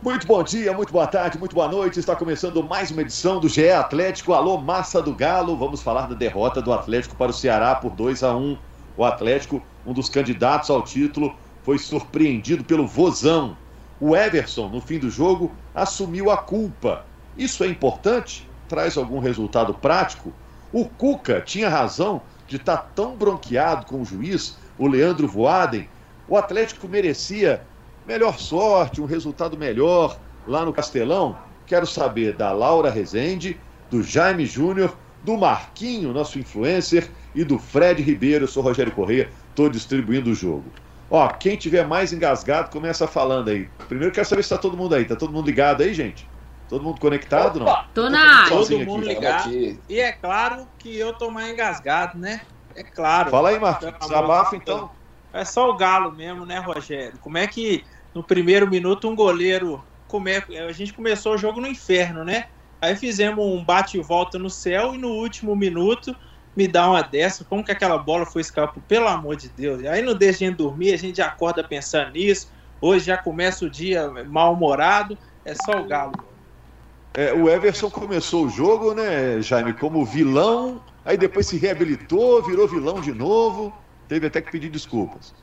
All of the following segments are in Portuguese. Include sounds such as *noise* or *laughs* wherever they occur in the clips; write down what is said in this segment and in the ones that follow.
Muito bom dia, muito boa tarde, muito boa noite. Está começando mais uma edição do GE Atlético. Alô, massa do Galo. Vamos falar da derrota do Atlético para o Ceará por 2 a 1. O Atlético, um dos candidatos ao título, foi surpreendido pelo Vozão. O Everson, no fim do jogo, assumiu a culpa. Isso é importante? Traz algum resultado prático? O Cuca tinha razão de estar tão bronqueado com o juiz, o Leandro Voaden. O Atlético merecia melhor sorte, um resultado melhor lá no Castelão? Quero saber da Laura Rezende, do Jaime Júnior, do Marquinho, nosso influencer, e do Fred Ribeiro. Eu sou Rogério Corrêa, estou distribuindo o jogo. Ó, quem tiver mais engasgado, começa falando aí. Primeiro quero saber se está todo mundo aí. Tá todo mundo ligado aí, gente? Todo mundo conectado, Opa, não? Tô na área. Todo mundo aqui. ligado. E é claro que eu tô mais engasgado, né? É claro. Fala aí, Marquinhos. Desabafa, então. É só o galo mesmo, né, Rogério? Como é que no primeiro minuto um goleiro. A gente começou o jogo no inferno, né? Aí fizemos um bate e volta no céu e no último minuto me dá uma dessa. Como que aquela bola foi escapar? Pelo amor de Deus. Aí não deixa a gente dormir, a gente acorda pensando nisso. Hoje já começa o dia mal-humorado. É só o galo. É, o Everson começou o jogo, né, Jaime, como vilão, aí depois se reabilitou, virou vilão de novo, teve até que pedir desculpas.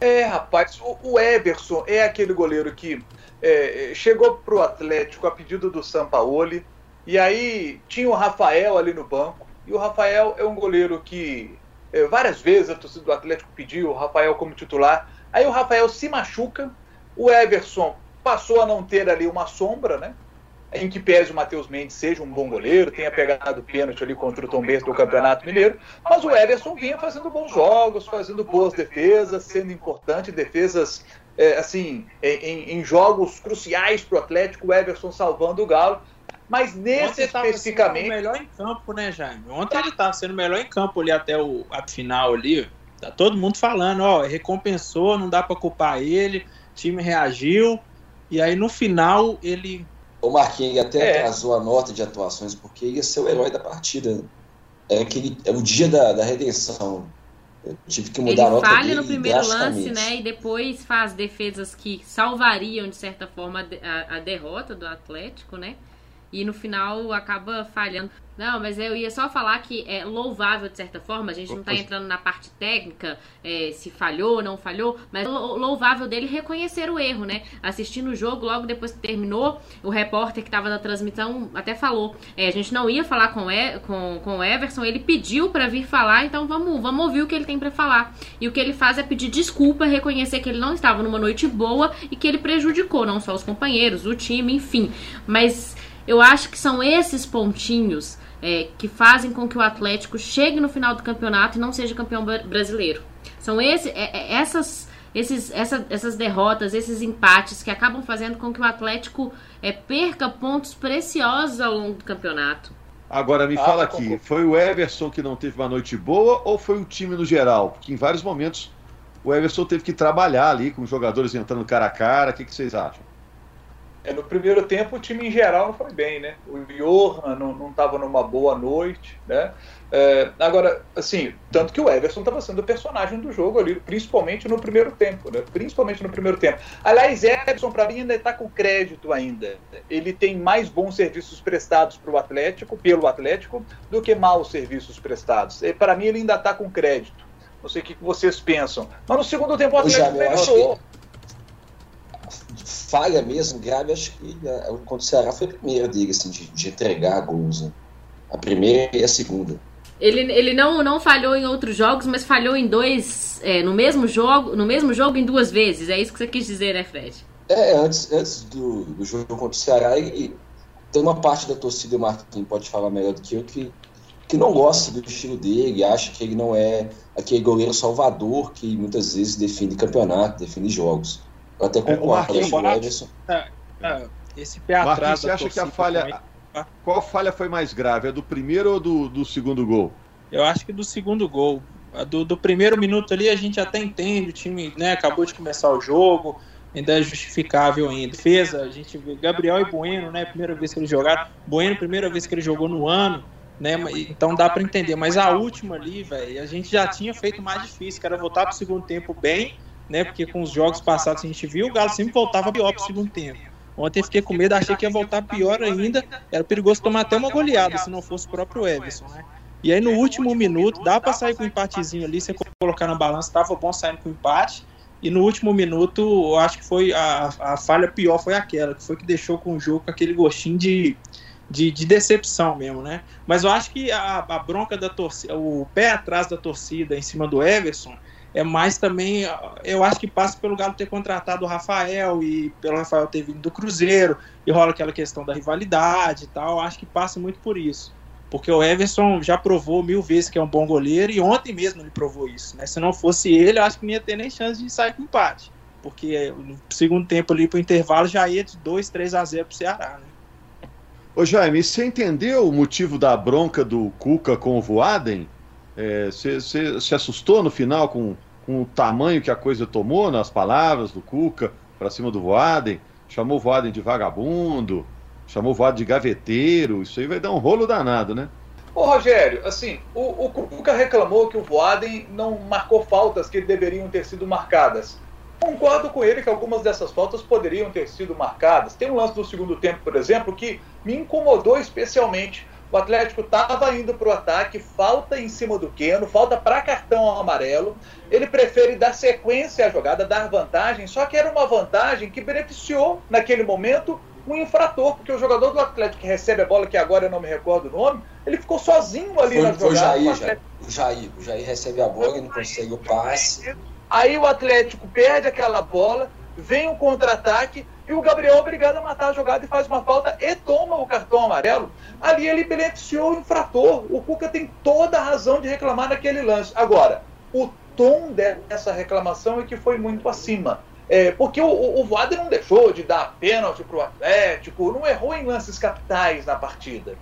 É, rapaz, o, Everson é aquele goleiro que é, chegou pro Atlético a pedido do Sampaoli, e aí tinha o Rafael ali no banco, e o Rafael é um goleiro que é, várias vezes a torcida do Atlético pediu o Rafael como titular, aí o Rafael se machuca, o Everson passou a não ter ali uma sombra, né? Em que pese o Matheus Mendes seja um bom goleiro, tenha pegado pênalti ali contra o Tom Benz do Campeonato Mineiro, mas o Everson vinha fazendo bons jogos, fazendo boas defesas, sendo importante, defesas é, assim, em, em, jogos cruciais para o Atlético, o Everson salvando o Galo. Mas nesse Ontem especificamente. Ele melhor em campo, né, Jaime? Ontem ele estava sendo melhor em campo ali até o a final ali. Tá todo mundo falando, ó, recompensou, não dá para culpar ele, o time reagiu. E aí no final ele o Marquinhos até é. atrasou a nota de atuações porque ia ser o herói da partida. É, aquele, é o dia da, da redenção. Eu tive que mudar Ele a nota falha no primeiro lance, né? E depois faz defesas que salvariam, de certa forma, a, a derrota do Atlético, né? E no final acaba falhando. Não, mas eu ia só falar que é louvável de certa forma, a gente não está entrando na parte técnica, é, se falhou, não falhou, mas louvável dele reconhecer o erro, né? Assistindo o jogo, logo depois que terminou, o repórter que estava na transmissão até falou: é, a gente não ia falar com, e, com, com o Everson, ele pediu para vir falar, então vamos, vamos ouvir o que ele tem para falar. E o que ele faz é pedir desculpa, reconhecer que ele não estava numa noite boa e que ele prejudicou não só os companheiros, o time, enfim. Mas eu acho que são esses pontinhos é, que fazem com que o Atlético chegue no final do campeonato e não seja campeão brasileiro. São esse, é, é, essas, esses, essa, essas derrotas, esses empates que acabam fazendo com que o Atlético é, perca pontos preciosos ao longo do campeonato. Agora me ah, fala aqui, foi o Everson que não teve uma noite boa ou foi o time no geral? Porque em vários momentos o Everson teve que trabalhar ali com os jogadores entrando cara a cara. O que, que vocês acham? É, no primeiro tempo o time em geral não foi bem, né? O Johan não estava numa boa noite, né? É, agora, assim, tanto que o Everson estava sendo o personagem do jogo ali, principalmente no primeiro tempo, né? Principalmente no primeiro tempo. Aliás, Everson, para mim, ainda está com crédito ainda. Ele tem mais bons serviços prestados para o Atlético, pelo Atlético, do que maus serviços prestados. Para mim, ele ainda está com crédito. Não sei o que vocês pensam. Mas no segundo tempo o Atlético melhorou falha mesmo grave, acho que a, contra o Ceará foi a primeira dele, assim, de, de entregar gols. Né? A primeira e a segunda. Ele, ele não, não falhou em outros jogos, mas falhou em dois. É, no mesmo jogo, no mesmo jogo em duas vezes. É isso que você quis dizer, né, Fred? É, antes, antes do, do jogo contra o Ceará, e, e tem uma parte da torcida, o Marquinhos pode falar melhor do que eu, que, que não gosta do estilo dele, acha que ele não é aquele goleiro salvador que muitas vezes define campeonato, define jogos. Eu até concordo é, com o Everson. É, é, esse pé atrás. Marquinhos, você acha que a falha. Qual falha foi mais grave? A do primeiro ou do, do segundo gol? Eu acho que do segundo gol. A do, do primeiro minuto ali a gente até entende, o time né, acabou de começar o jogo, ainda é justificável em defesa. A gente vê Gabriel e Bueno, né? Primeira vez que eles jogaram. Bueno, primeira vez que ele jogou no ano, né? Então dá para entender. Mas a última ali, velho, a gente já tinha feito mais difícil, que era voltar pro segundo tempo bem né? Porque com os jogos passados a gente viu, o Galo sempre voltava pior pro segundo tempo. Ontem fiquei com medo, achei que ia voltar pior ainda. Era perigoso tomar até uma goleada se não fosse o próprio Everson, né? E aí no último minuto, dá para sair com um empatezinho ali, você colocar na balança, tava bom saindo com empate. E no último minuto, eu acho que foi a, a falha pior foi aquela, que foi que deixou com o jogo aquele gostinho de, de, de, decepção mesmo, né? Mas eu acho que a, a bronca da torcida, o pé atrás da torcida em cima do Everson, é mais também, eu acho que passa pelo Galo ter contratado o Rafael e pelo Rafael ter vindo do Cruzeiro, e rola aquela questão da rivalidade e tal, acho que passa muito por isso. Porque o Everson já provou mil vezes que é um bom goleiro e ontem mesmo ele provou isso. Né? Se não fosse ele, eu acho que não ia ter nem chance de sair com empate. Porque no segundo tempo ali pro intervalo já ia de 2, 3 a 0 pro Ceará. Né? Ô Jaime, você entendeu o motivo da bronca do Cuca com o Voaden? Você é, se assustou no final com, com o tamanho que a coisa tomou nas palavras do Cuca para cima do Voaden? Chamou o Voaden de vagabundo, chamou o Voaden de gaveteiro, isso aí vai dar um rolo danado, né? Ô Rogério, assim, o, o Cuca reclamou que o Voaden não marcou faltas que deveriam ter sido marcadas. Concordo com ele que algumas dessas faltas poderiam ter sido marcadas. Tem um lance do segundo tempo, por exemplo, que me incomodou especialmente. O Atlético estava indo para o ataque, falta em cima do Queno, falta para cartão amarelo. Ele prefere dar sequência à jogada, dar vantagem, só que era uma vantagem que beneficiou, naquele momento, um infrator, porque o jogador do Atlético que recebe a bola, que agora eu não me recordo o nome, ele ficou sozinho ali foi, na foi jogada. O Jair, o Jair, o Jair recebe a bola, e não consegue o passe. Aí o Atlético perde aquela bola, vem um contra-ataque e o Gabriel é obrigado a matar a jogada e faz uma falta e toma o cartão amarelo. Ali ele beneficiou o infrator. O Cuca tem toda a razão de reclamar naquele lance. Agora, o tom dessa reclamação é que foi muito acima. É, porque o, o Voaden não deixou de dar pênalti para o Atlético, não errou em lances capitais na partida.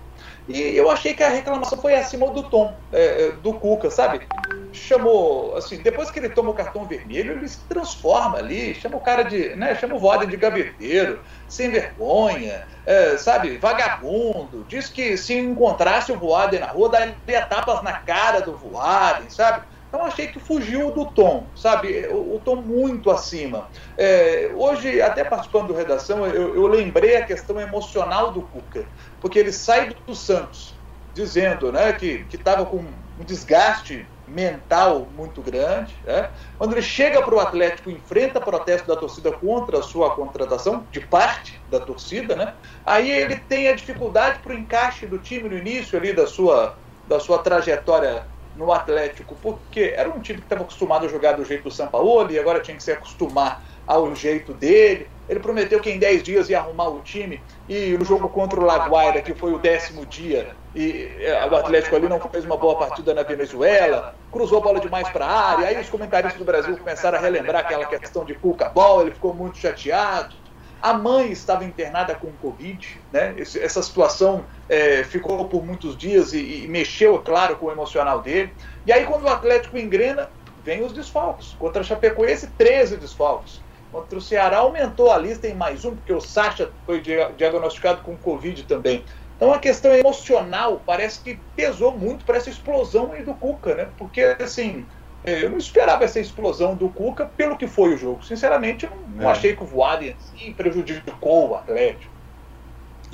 E eu achei que a reclamação foi acima do tom é, é, do Cuca, sabe? Chamou, assim, depois que ele toma o cartão vermelho, ele se transforma ali, chama o cara de, né, chama o Voaden de gaveteiro, sem vergonha, é, sabe, vagabundo, diz que se encontrasse o Voaden na rua, daria tapas na cara do Voaden, sabe? Então achei que fugiu do tom, sabe? O, o tom muito acima. É, hoje, até participando do redação, eu, eu, lembrei a questão emocional do Cuca, porque ele sai do Santos dizendo né, que estava com um desgaste mental muito grande. Né? Quando ele chega para o Atlético, enfrenta protesto da torcida contra a sua contratação, de parte da torcida, né? aí ele tem a dificuldade para o encaixe do time no início ali da sua, da sua trajetória no Atlético, porque era um time que estava acostumado a jogar do jeito do São Paulo e agora tinha que se acostumar ao jeito dele. Ele prometeu que em 10 dias ia arrumar o time e no jogo contra o Laguaira, que foi o décimo dia, e é, o Atlético ali não fez uma boa partida na Venezuela, cruzou a bola demais para a área. Aí os comentaristas do Brasil começaram a relembrar aquela questão de Cuca Ball, ele ficou muito chateado. A mãe estava internada com Covid, né? essa situação é, ficou por muitos dias e, e mexeu, claro, com o emocional dele. E aí, quando o Atlético engrena, vem os desfalques. Contra a Chapecoense, 13 desfalques. Contra o Ceará, aumentou a lista em mais um, porque o Sacha foi diagnosticado com Covid também. Então a questão emocional parece que pesou muito para essa explosão aí do Cuca, né? Porque, assim, é, eu não esperava essa explosão do Cuca pelo que foi o jogo. Sinceramente, eu não, é. achei que o assim, prejudicou o Atlético.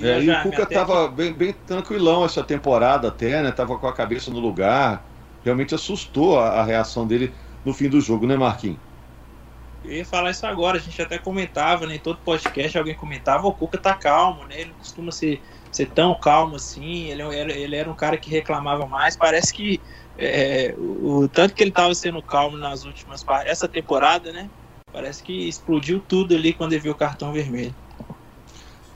É, e o Cuca estava bem, bem, tranquilão essa temporada até, né? Tava com a cabeça no lugar. Realmente assustou a, a reação dele no fim do jogo, né, Marquinhos? Eu ia falar isso agora, a gente até comentava, né? Em todo podcast alguém comentava, o Cuca tá calmo, né? Ele costuma ser, ser tão calmo assim, ele era, ele era um cara que reclamava mais, parece que é, o, o, tanto que ele estava sendo calmo nas últimas essa temporada, né? Parece que explodiu tudo ali quando ele viu o cartão vermelho.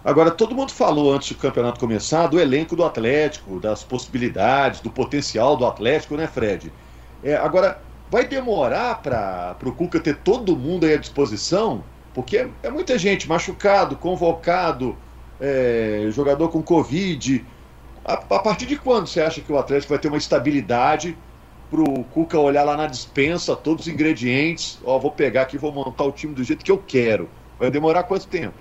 Agora, todo mundo falou antes do campeonato começar do elenco do Atlético, das possibilidades, do potencial do Atlético, né, Fred? É, agora, vai demorar para o Cuca ter todo mundo aí à disposição? Porque é, é muita gente machucado, convocado, é, jogador com Covid. A, a, partir de quando você acha que o Atlético vai ter uma estabilidade para o Cuca olhar lá na dispensa, todos os ingredientes? Ó, vou pegar aqui vou montar o time do jeito que eu quero. Vai demorar quanto tempo?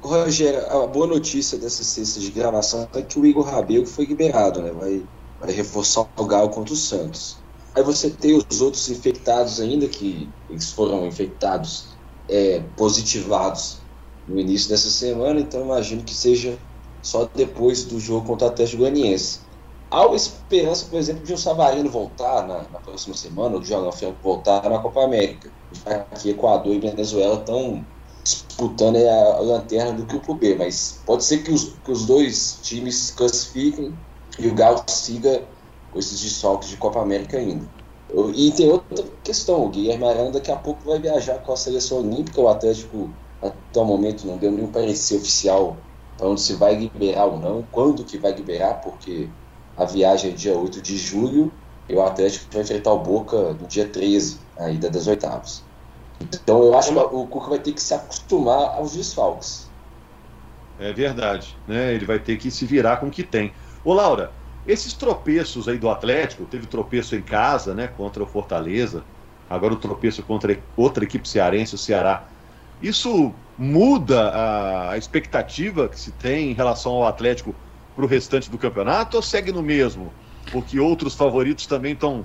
Rogério, a boa notícia dessa sexta de gravação é que o Igor Rabelo foi liberado, né? Vai, vai reforçar o Galo contra o Santos. Aí você tem os outros infectados ainda, que eles foram infectados, é, positivados no início dessa semana, então imagino que seja só depois do jogo contra o Atlético Goianiense. Há uma esperança, por exemplo, de o Savarino voltar na, na próxima semana, ou de Franco voltar na Copa América, já que Equador e Venezuela estão disputando a, a lanterna do grupo B, mas pode ser que os, que os dois times classifiquem e o Galo siga com esses desfalques de Copa América ainda. E tem outra questão, o Guilherme Arana daqui a pouco vai viajar com a seleção olímpica, o Atlético até o momento não deu nenhum parecer oficial onde se vai liberar ou não, quando que vai liberar, porque a viagem é dia 8 de julho e o Atlético vai enfrentar o Boca no dia 13, a ida das oitavas. Então eu acho que o Cuca vai ter que se acostumar aos desfalques. É verdade, né? Ele vai ter que se virar com o que tem. Ô Laura, esses tropeços aí do Atlético, teve tropeço em casa, né, contra o Fortaleza, agora o tropeço contra outra equipe cearense, o Ceará. Isso muda a, expectativa que se tem em relação ao Atlético para o restante do campeonato ou segue no mesmo? Porque outros favoritos também estão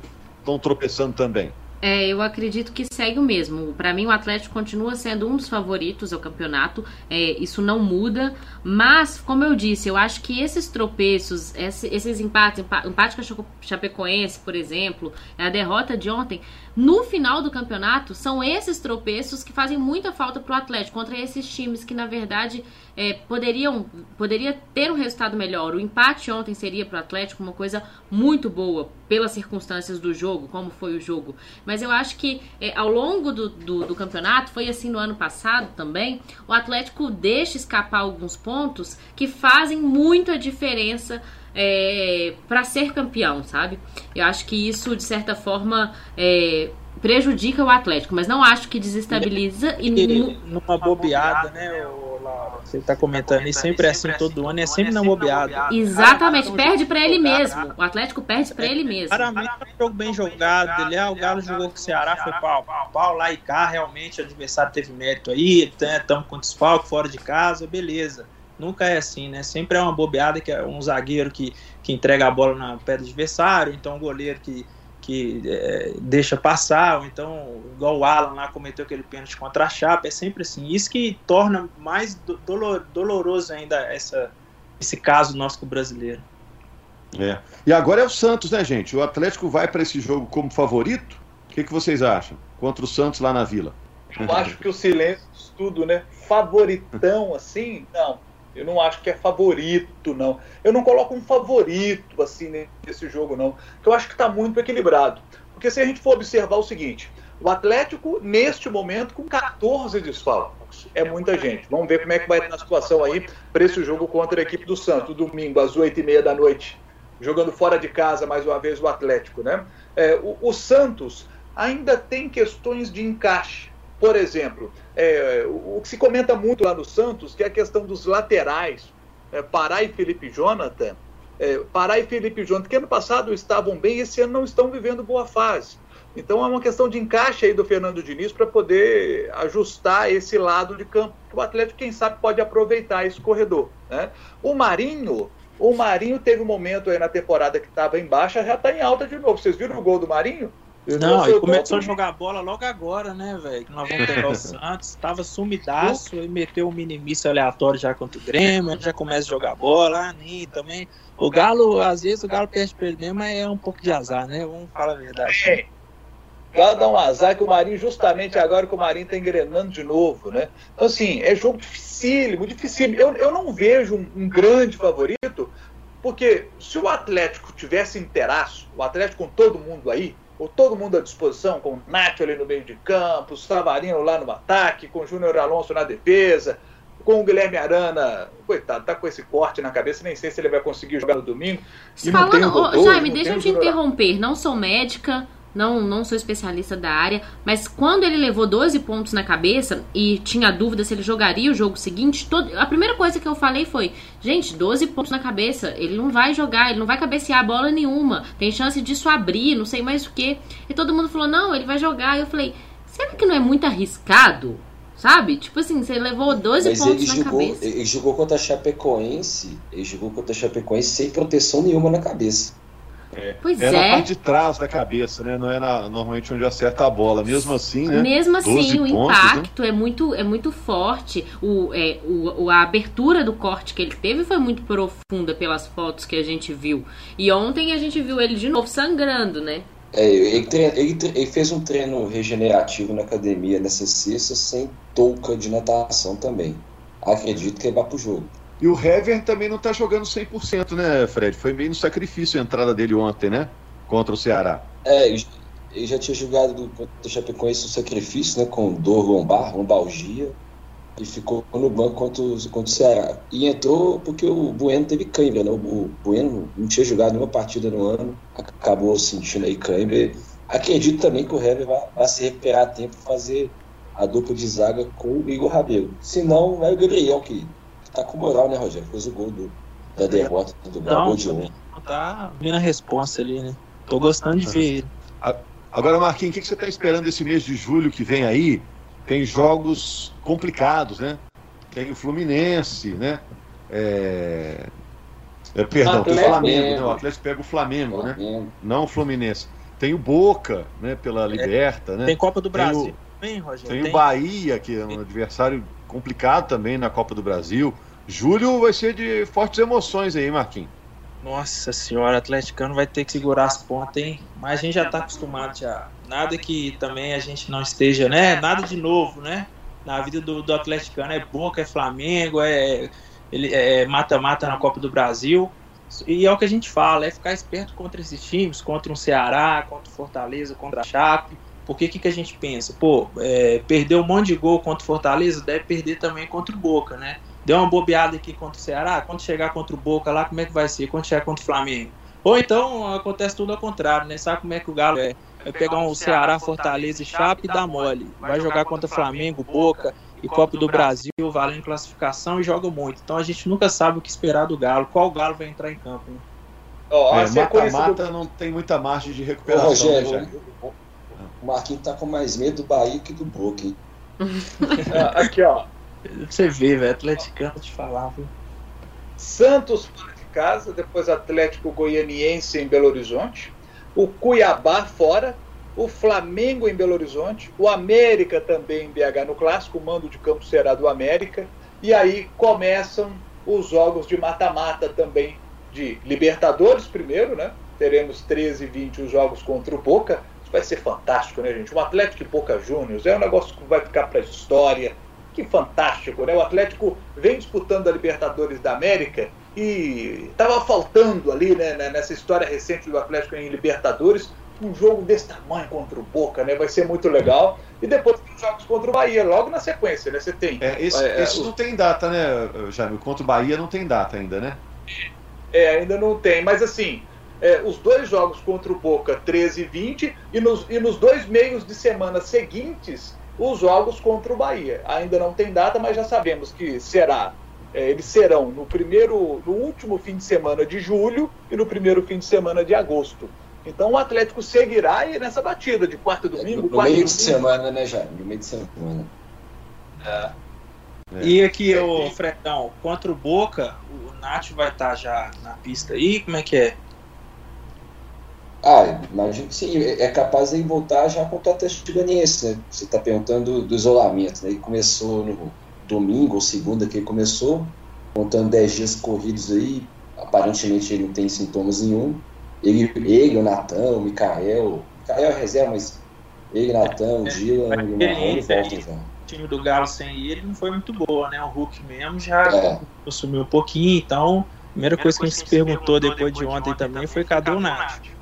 tropeçando também. É, eu acredito que segue o mesmo. Para mim, o Atlético continua sendo um dos favoritos ao campeonato. É, isso não muda. Mas, como eu disse, eu acho que esses tropeços, esses empates, empate com a Chapecoense, por exemplo, a derrota de ontem, no final do campeonato, são esses tropeços que fazem muita falta para o Atlético contra esses times que, na verdade, é, poderiam poderia ter um resultado melhor. O empate ontem seria para o Atlético uma coisa muito boa, pelas circunstâncias do jogo, como foi o jogo. Mas eu acho que é, ao longo do, do, do, campeonato, foi assim no ano passado também, o Atlético deixa escapar alguns pontos que fazem muita diferença é, para ser campeão, sabe? Eu acho que isso, de certa forma, é, prejudica o Atlético, mas não acho que desestabiliza e, e numa bobeada, né, Laura? Você está comentando, e sempre é assim todo ano, é sempre na bobeada. Exatamente, perde para ele mesmo. O Atlético perde para ele mesmo. Claramente é um jogo bem jogado, ele, ah, o Galo jogou com o Ceará, foi pau, pau, pau, lá e cá, realmente o adversário teve mérito aí, estamos com desfalque fora de casa, beleza. Nunca é assim, né? Sempre é uma bobeada que é um zagueiro que, que entrega a bola na pé do adversário, então um goleiro que, que é, deixa passar, ou então, igual o Alan lá cometeu aquele pênalti contra a Chapa, é sempre assim. Isso que torna mais dolor, doloroso ainda essa, esse caso nosso com o brasileiro. É. E agora é o Santos, né, gente? O Atlético vai para esse jogo como favorito? O que, que vocês acham? Contra o Santos lá na Vila. Eu acho que o silêncio tudo, né? Favoritão *laughs* assim, não eu não acho que é favorito, não. Eu não coloco um favorito assim nesse jogo, não. Porque eu acho que está muito equilibrado. Porque se a gente for observar o seguinte, o Atlético, neste momento, com 14 desfalques. É muita gente. Vamos ver como é que vai estar a situação aí para esse jogo contra a equipe do Santos, domingo, às 8h30 da noite. Jogando fora de casa, mais uma vez, o Atlético, né? É, o, o Santos ainda tem questões de encaixe por exemplo, é, o que se comenta muito lá no Santos, que é a questão dos laterais, é, Pará e Felipe Jonathan. É, Pará e Felipe Jonathan, que ano passado estavam bem, esse ano não estão vivendo boa fase. Então é uma questão de encaixe aí do Fernando Diniz para poder ajustar esse lado de campo. O Atlético, quem sabe, pode aproveitar esse corredor. Né? O Marinho, o Marinho teve um momento aí na temporada que estava em baixa, já está em alta de novo. Vocês viram o gol do Marinho? Não, e começou a jogar bola logo agora, né, velho? Que nós vamos pegar o *laughs* Santos. Tava sumidaço e meteu um minimício aleatório já contra o Grêmio. Já começa a jogar bola. Ah, nem também. O Galo, às vezes, o Galo perde pra ele mesmo, mas é um pouco de azar, né? Vamos falar a verdade. É. O Galo dá um azar que o Marinho, justamente agora que o Marinho tá engrenando de novo, né? Então, assim, é jogo dificílimo, dificílimo. Eu, eu não vejo um, um grande favorito, porque se o Atlético tivesse inteiraço, o Atlético com todo mundo aí, ou todo mundo à disposição, com o Nacho ali no meio de campo, Savarino lá no ataque, com o Júnior Alonso na defesa, com o Guilherme Arana, coitado, tá com esse corte na cabeça, nem sei se ele vai conseguir jogar no domingo. Falando, Jaime, deixa eu te interromper, não sou médica, não, não sou especialista da área, mas quando ele levou 12 pontos na cabeça e tinha dúvida se ele jogaria o jogo seguinte, todo, a primeira coisa que eu falei foi: gente, 12 pontos na cabeça, ele não vai jogar, ele não vai cabecear a bola nenhuma, tem chance disso abrir, não sei mais o que. E todo mundo falou: não, ele vai jogar. E eu falei: será que não é muito arriscado? Sabe? Tipo assim, você levou 12 Mas pontos na jogou, cabeça. Ele jogou contra a Chapecoense, ele jogou contra a Chapecoense sem proteção nenhuma na cabeça. É, pois é, é. na parte de trás da cabeça, né? Não é na, normalmente onde acerta a bola. Mesmo assim, né? Mesmo assim, o pontos, né? impacto né? é, muito, é muito forte. O, é, o, a abertura do corte que ele teve foi muito profunda pelas fotos que a gente viu. E ontem a gente viu ele de novo sangrando, né? É, ele, treina, ele, ele, fez um treino regenerativo na academia nessa sexta sem touca de natação também. Acredito que ele vai pro jogo. E o Hever também não está jogando 100%, né, Fred? Foi meio no sacrifício a entrada dele ontem, né? Contra o Ceará. É, ele já tinha jogado contra o Chapecoense no sacrifício, né? Com dor lombar, lombalgia. E ficou no banco contra o, contra o Ceará. E entrou porque o Bueno teve cãibra, né? O Bueno não tinha jogado nenhuma partida no ano. Acabou sentindo aí cãibra. Acredito também que o Hever vai, vai se recuperar a tempo para fazer a dupla de zaga com o Igor Rabelo. Se não, é o Gabriel que tá com moral, né, Rogério? Fez o gol do, da derrota do não, gol de um. Tá vindo a resposta ali, né? Tô gostando de ver ele. Agora, Marquinhos, o que, que você está esperando esse mês de julho que vem aí? Tem jogos complicados, né? Tem o Fluminense, né? É... É, perdão, tem o Flamengo, né? O Atlético pega o Flamengo, né? Flamengo. né? Não o Fluminense. Tem o Boca, né? Pela é, Liberta, né? Tem Copa do Brasil. Tem o, tem, tem o Bahia, que é um adversário complicado também na Copa do Brasil. Julho vai ser de fortes emoções aí, Marquinhos. Nossa senhora, o atleticano vai ter que segurar as pontas, hein? Mas a gente já está acostumado já. Nada que também a gente não esteja, né? Nada de novo, né? Na vida do, do atleticano é Boca, é Flamengo, é é mata-mata na Copa do Brasil. E é o que a gente fala, é ficar esperto contra esses times, contra um Ceará, contra o Fortaleza, contra a Chape. Porque o que, que a gente pensa? Pô, é, perdeu um monte de gol contra o Fortaleza, deve perder também contra o Boca, né? Deu uma bobeada aqui contra o Ceará, quando chegar contra o Boca lá, como é que vai ser? Quando chegar contra o Flamengo? Ou então acontece tudo ao contrário, né? Sabe como é que o Galo é? Vai pegar um Ceará, Fortaleza e Chape e dá mole. Vai jogar contra o Flamengo, Boca e Copa do Brasil, valendo classificação e joga muito. Então a gente nunca sabe o que esperar do Galo, qual Galo vai entrar em campo. Né? Oh, é, mata-mata não tem muita margem de recuperação. Ô, Rogério, né, o Marquinhos tá com mais medo do Bahia que do Boca, hein? *laughs* Ah, aqui, ó. Você vê, velho, atleticano te falava. Santos fora de casa, depois Atlético Goianiense em Belo Horizonte, o Cuiabá fora, o Flamengo em Belo Horizonte, o América também em BH no clássico, o mando de campo será do América, e aí começam os jogos de mata-mata também de Libertadores primeiro, né? Teremos 13 e 20 os jogos contra o Boca, vai ser fantástico, né, gente? Um Atlético e Boca Juniors é um negócio que vai ficar para a história. Que fantástico, né? O Atlético vem disputando a Libertadores da América e estava faltando ali, né, né, nessa história recente do Atlético em Libertadores, um jogo desse tamanho contra o Boca, né? Vai ser muito legal. E depois tem os jogos contra o Bahia, logo na sequência, né? Você tem. É, esse, é, esse não tem data, né, Jaime? Contra o Bahia não tem data ainda, né? É, ainda não tem, mas assim, é, os dois jogos contra o Boca 13 e 20 e nos, e nos dois meios de semana seguintes os jogos contra o Bahia. Ainda não tem data, mas já sabemos que será. É, eles serão no primeiro, no último fim de semana de julho e no primeiro fim de semana de agosto. Então o Atlético seguirá aí nessa batida de quarto e domingo. No, no meio de semana, né, Jair? No meio de semana. É. É. E aqui, o Fredão, contra o Boca, o Nath vai estar já na pista aí, como é que é? Ah, imagino que sim. É, é capaz de voltar já contra o Atlético Goianiense, né? Você está perguntando do isolamento, né? Ele começou no domingo ou segunda que ele começou, contando 10 dias corridos aí, aparentemente ele não tem sintomas nenhum. Ele, ele o Natan, o Mikael, Mikael é reserva, mas ele, Natan, o Dylan e o Marrone voltam já. O time do Galo sem ele não foi muito boa, né? O Hulk mesmo já é. consumiu um pouquinho, então a primeira coisa que a gente se perguntou depois de ontem também foi cadê o Nath?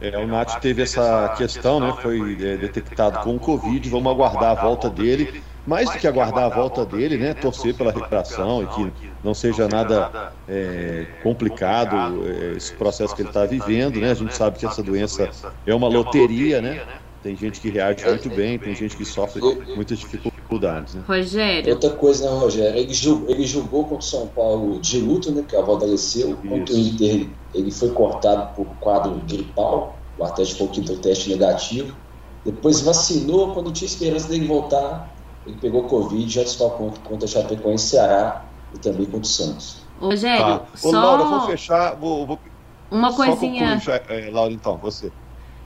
É, o Nath teve essa questão, né? Foi é, detectado com o Covid. Vamos aguardar a volta dele. Mais do que aguardar a volta dele, né? Torcer pela recuperação e que não seja nada é, complicado é, esse processo que ele está vivendo, né? A gente sabe que essa doença é uma loteria, né? Tem gente que reage muito bem, tem gente que sofre muitas dificuldades. Né? Rogério. Outra coisa, né, Rogério? Ele, jogou, ele jogou contra o São Paulo de luto, né? Que a volta desceu. Contra o Inter, ele foi cortado por quadro gripal. O Atlético foi o teste negativo. Depois vacinou. Quando tinha esperança dele voltar, ele pegou Covid já está contra, contra a Chapecoense Ceará e também contra o Santos. Rogério, tá. Ô, só... Laura, vou fechar, vou, vou uma coisinha. Só conclui, é, Laura, então, você.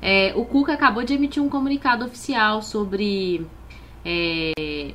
É, o Cuca acabou de emitir um comunicado oficial sobre é,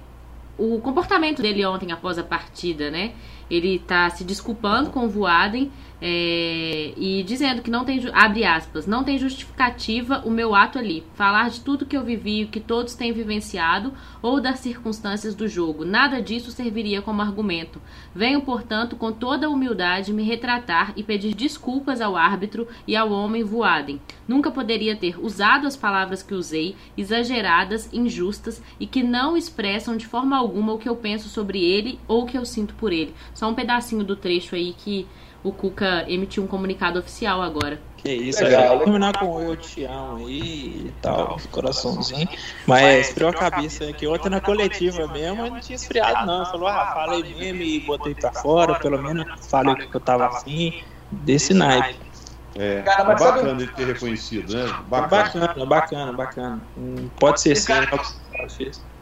o comportamento dele ontem após a partida, né? Ele está se desculpando com o Voaden é, e dizendo que não tem, abre aspas, não tem justificativa o meu ato ali. Falar de tudo que eu vivi, o que todos têm vivenciado ou das circunstâncias do jogo. Nada disso serviria como argumento. Venho, portanto, com toda humildade me retratar e pedir desculpas ao árbitro e ao homem Voaden. Nunca poderia ter usado as palavras que usei, exageradas, injustas e que não expressam de forma alguma o que eu penso sobre ele ou o que eu sinto por ele. Só um pedacinho do trecho aí que o Cuca emitiu um comunicado oficial agora. Que isso, Legal. Vou terminar com eu te amo aí e tal, coraçãozinho. Mas esfriou a cabeça que ontem na coletiva mesmo eu não tinha esfriado, não. Falou, ah, falei mesmo e botei pra fora, pelo menos falei o que eu tava afim, desse naipe. É, Cara, mas bacana sabe... ele ter reconhecido, né? Bacana, bacana, bacana. bacana. Hum, pode ser sim. Cara,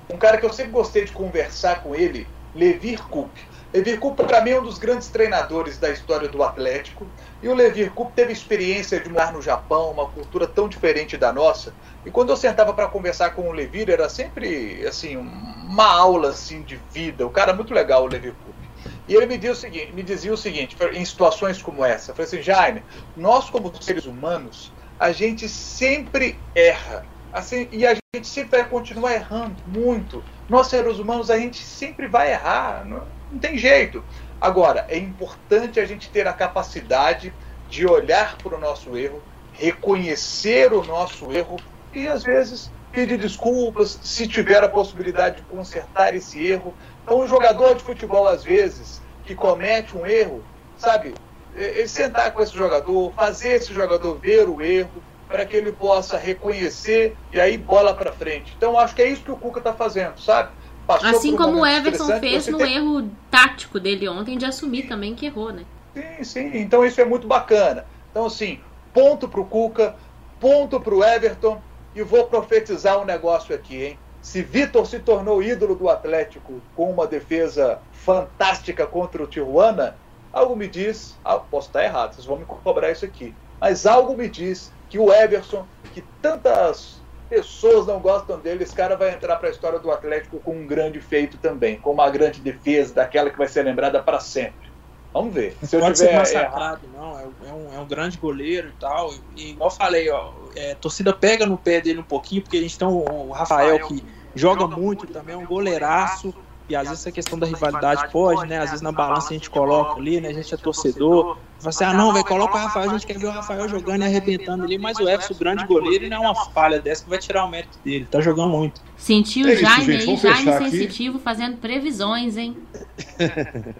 um cara que eu sempre gostei de conversar com ele, Levir Coupe Levir Coupe, para mim, é um dos grandes treinadores da história do Atlético. E o Levir Coupe teve experiência de morar no Japão, uma cultura tão diferente da nossa. E quando eu sentava para conversar com o Levir, era sempre assim uma aula assim de vida. O cara é muito legal, o Levir Coupe. E ele me dizia o seguinte, me dizia o seguinte em situações como essa, falei assim, Jaime, nós como seres humanos, a gente sempre erra. Assim, e a gente sempre vai continuar errando muito. Nós seres humanos, a gente sempre vai errar. Não, não tem jeito. Agora, é importante a gente ter a capacidade de olhar para o nosso erro, reconhecer o nosso erro e, às vezes, pedir desculpas se tiver a possibilidade de consertar esse erro. Então, um jogador de futebol, às vezes, que comete um erro, sabe, é sentar com esse jogador, fazer esse jogador ver o erro, para que ele possa reconhecer e aí bola para frente. Então, acho que é isso que o Cuca está fazendo, sabe? Assim como o Everson fez no tem... erro tático dele ontem de assumir também que errou, né? Sim, sim. Então isso é muito bacana. Então, assim, ponto pro Cuca, ponto pro Everton e vou profetizar um negócio aqui, hein? Se Vitor se tornou ídolo do Atlético com uma defesa fantástica contra o Tijuana, algo me diz, ah, posso estar errado, vocês vão me cobrar isso aqui, mas algo me diz que o Everson, que tantas pessoas não gostam dele, esse cara vai entrar para a história do Atlético com um grande feito também, com uma grande defesa, daquela que vai ser lembrada para sempre. Vamos ver. Se eu Pode tiver ser massacrado, não. É, é, um, é um grande goleiro e tal. E, igual eu falei, ó, é, a torcida pega no pé dele um pouquinho, porque a gente tem o, o Rafael que joga muito também, é um goleiraço. E às vezes a questão da rivalidade pode, né? Às vezes na balança a gente coloca ali, né? A gente é torcedor. Fala assim, ah não, vai coloca o Rafael, a gente quer ver o Rafael jogando e arrebentando ali, mas o Everson, o grande goleiro, e não é uma falha dessa que vai tirar o mérito dele. Tá jogando muito. Sentiu o Jaime aí, Jaime sensitivo, fazendo previsões, hein? *laughs*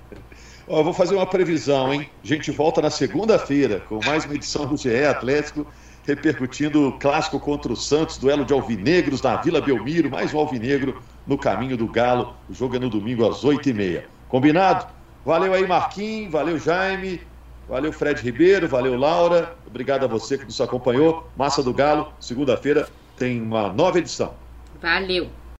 Ó, vou fazer uma previsão, hein? A gente volta na segunda-feira com mais uma edição do GE Atlético repercutindo o clássico contra o Santos, duelo de alvinegros na Vila Belmiro, mais um alvinegro no caminho do Galo. O jogo é no domingo às 8h30. Combinado? Valeu aí, Marquinhos, valeu, Jaime, valeu, Fred Ribeiro, valeu, Laura. Obrigado a você que nos acompanhou. Massa do Galo, segunda-feira tem uma nova edição. Valeu.